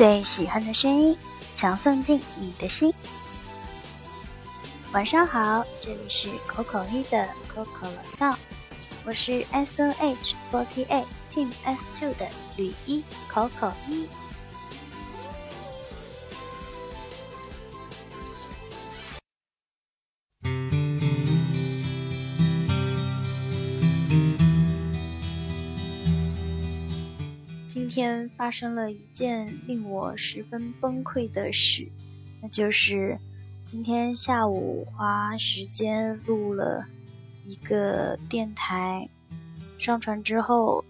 最喜欢的声音，想送进你的心。晚上好，这里是 Coco 一的 Coco 乐丧，我是 S N H forty eight team S two 的女一 c o 一。天发生了一件令我十分崩溃的事，那就是今天下午花时间录了一个电台，上传之后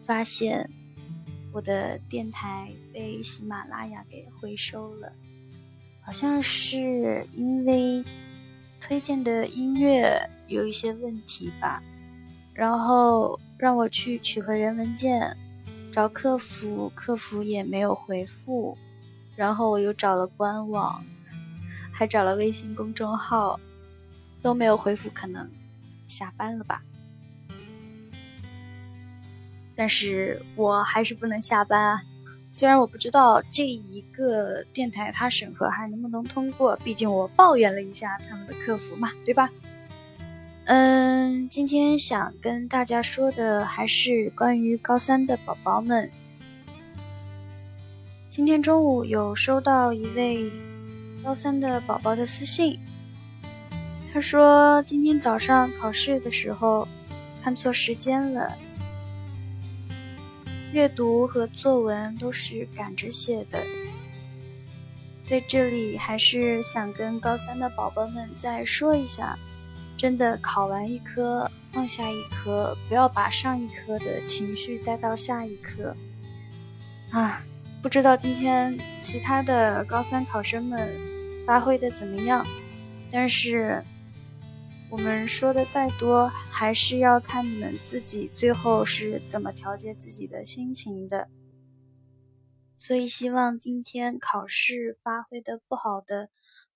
发现我的电台被喜马拉雅给回收了，好像是因为推荐的音乐有一些问题吧，然后让我去取回原文件。找客服，客服也没有回复，然后我又找了官网，还找了微信公众号，都没有回复，可能下班了吧。但是我还是不能下班啊，虽然我不知道这一个电台它审核还能不能通过，毕竟我抱怨了一下他们的客服嘛，对吧？嗯，今天想跟大家说的还是关于高三的宝宝们。今天中午有收到一位高三的宝宝的私信，他说今天早上考试的时候看错时间了，阅读和作文都是赶着写的。在这里还是想跟高三的宝宝们再说一下。真的考完一科，放下一科，不要把上一科的情绪带到下一科。啊，不知道今天其他的高三考生们发挥的怎么样，但是我们说的再多，还是要看你们自己最后是怎么调节自己的心情的。所以希望今天考试发挥的不好的。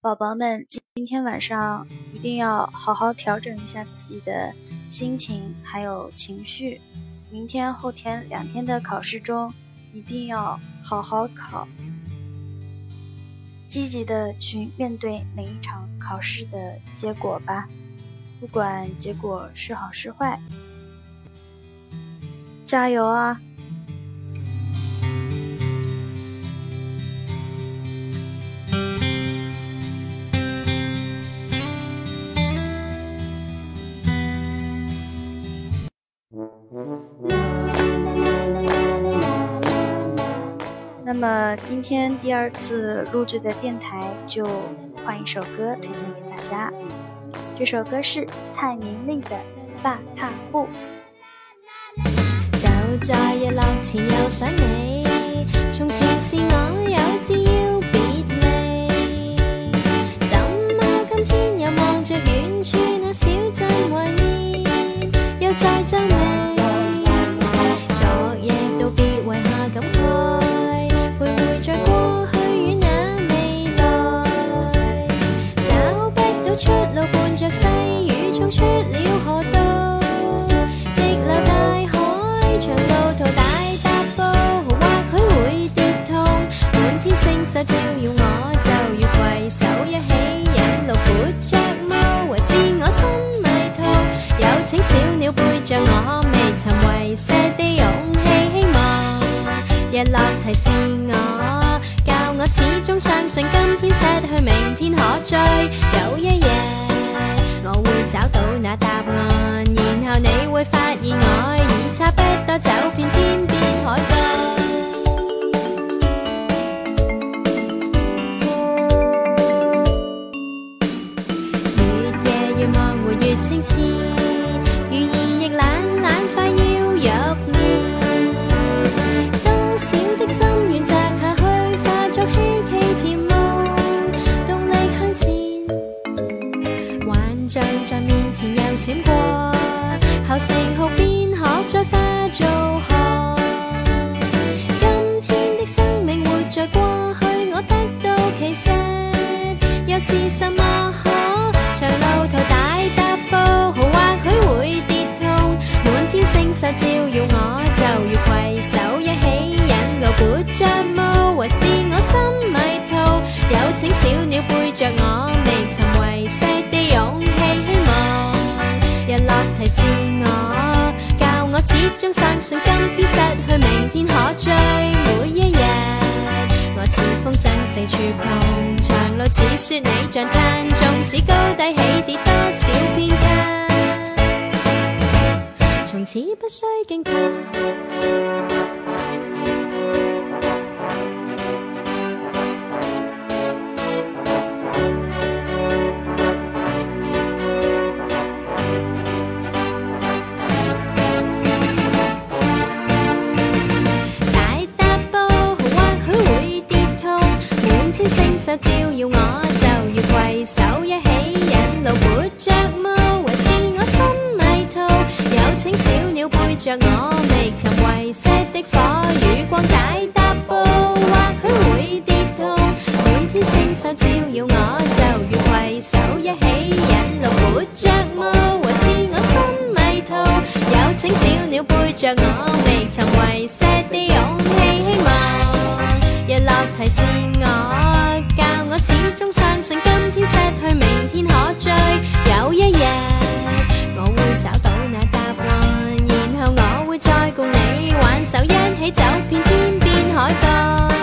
宝宝们，今天晚上一定要好好调整一下自己的心情还有情绪。明天、后天两天的考试中，一定要好好考，积极的去面对每一场考试的结果吧。不管结果是好是坏，加油啊！那么今天第二次录制的电台就换一首歌推荐给大家，这首歌是蔡明丽的《大踏步》。从前是我手只要我就要攜手一起引路闊著霧，還是我身迷途。有請小鳥背著我，未曾遺失的勇氣希望。日落提示我，教我始終相信今天失去，明天可追。有一日我會找到那答案，然後你會發現我已差不多走遍天邊海角。成熊便可再化做熊。今天的生命活在过去，我得到其实又是什么？可长路途大踏步，或许会跌痛。满天星宿照耀我，就如携手一起引路，活着雾，还是我心迷途？有请小鸟背着我。是我教我始终相信，今天失去，明天可追。每一日，我似风筝四处碰，长路似雪你像炭，纵使高低起跌，多少偏差，从此不需惊怕。路伴着毛，还是我心迷途。有请小鸟背着我，觅寻遗失的火与光，解答步，或许会跌痛。满天星宿照耀我，就如携手一起引路活着毛，还是我心迷途。有请小鸟背着我，觅寻遗失的勇气希望。日落提示我。始终相信，今天失去，明天可追。有一日，我会找到那答案，然后我会再共你挽手，一起走遍天边海角。